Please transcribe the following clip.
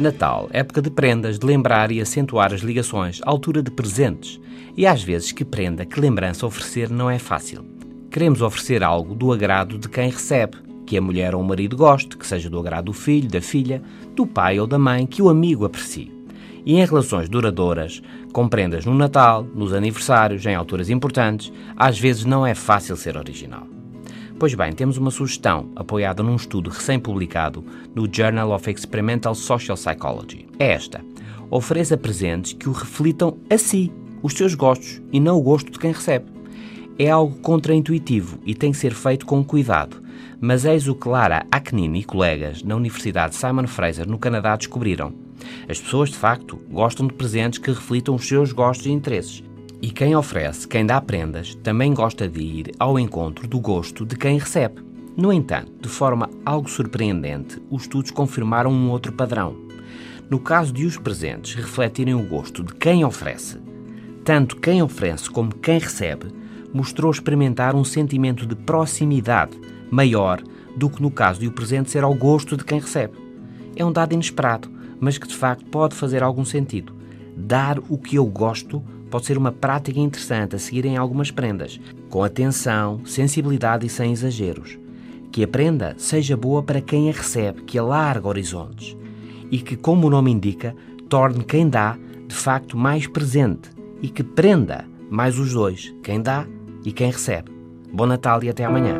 Natal, época de prendas, de lembrar e acentuar as ligações, altura de presentes. E às vezes que prenda, que lembrança oferecer não é fácil. Queremos oferecer algo do agrado de quem recebe, que a mulher ou o marido goste, que seja do agrado do filho, da filha, do pai ou da mãe, que o amigo aprecie. E em relações duradouras, com prendas no Natal, nos aniversários, em alturas importantes, às vezes não é fácil ser original. Pois bem, temos uma sugestão apoiada num estudo recém-publicado no Journal of Experimental Social Psychology. É esta: ofereça presentes que o reflitam a si, os seus gostos e não o gosto de quem recebe. É algo contraintuitivo e tem que ser feito com cuidado, mas eis o que Lara Aknin e colegas na Universidade Simon Fraser, no Canadá, descobriram. As pessoas, de facto, gostam de presentes que reflitam os seus gostos e interesses. E quem oferece, quem dá prendas, também gosta de ir ao encontro do gosto de quem recebe. No entanto, de forma algo surpreendente, os estudos confirmaram um outro padrão. No caso de os presentes refletirem o gosto de quem oferece, tanto quem oferece como quem recebe mostrou experimentar um sentimento de proximidade maior do que no caso de o presente ser ao gosto de quem recebe. É um dado inesperado, mas que de facto pode fazer algum sentido. Dar o que eu gosto pode ser uma prática interessante a seguir em algumas prendas, com atenção, sensibilidade e sem exageros. Que a prenda seja boa para quem a recebe, que alarga horizontes e que, como o nome indica, torne quem dá de facto mais presente e que prenda mais os dois, quem dá e quem recebe. Bom Natal e até amanhã.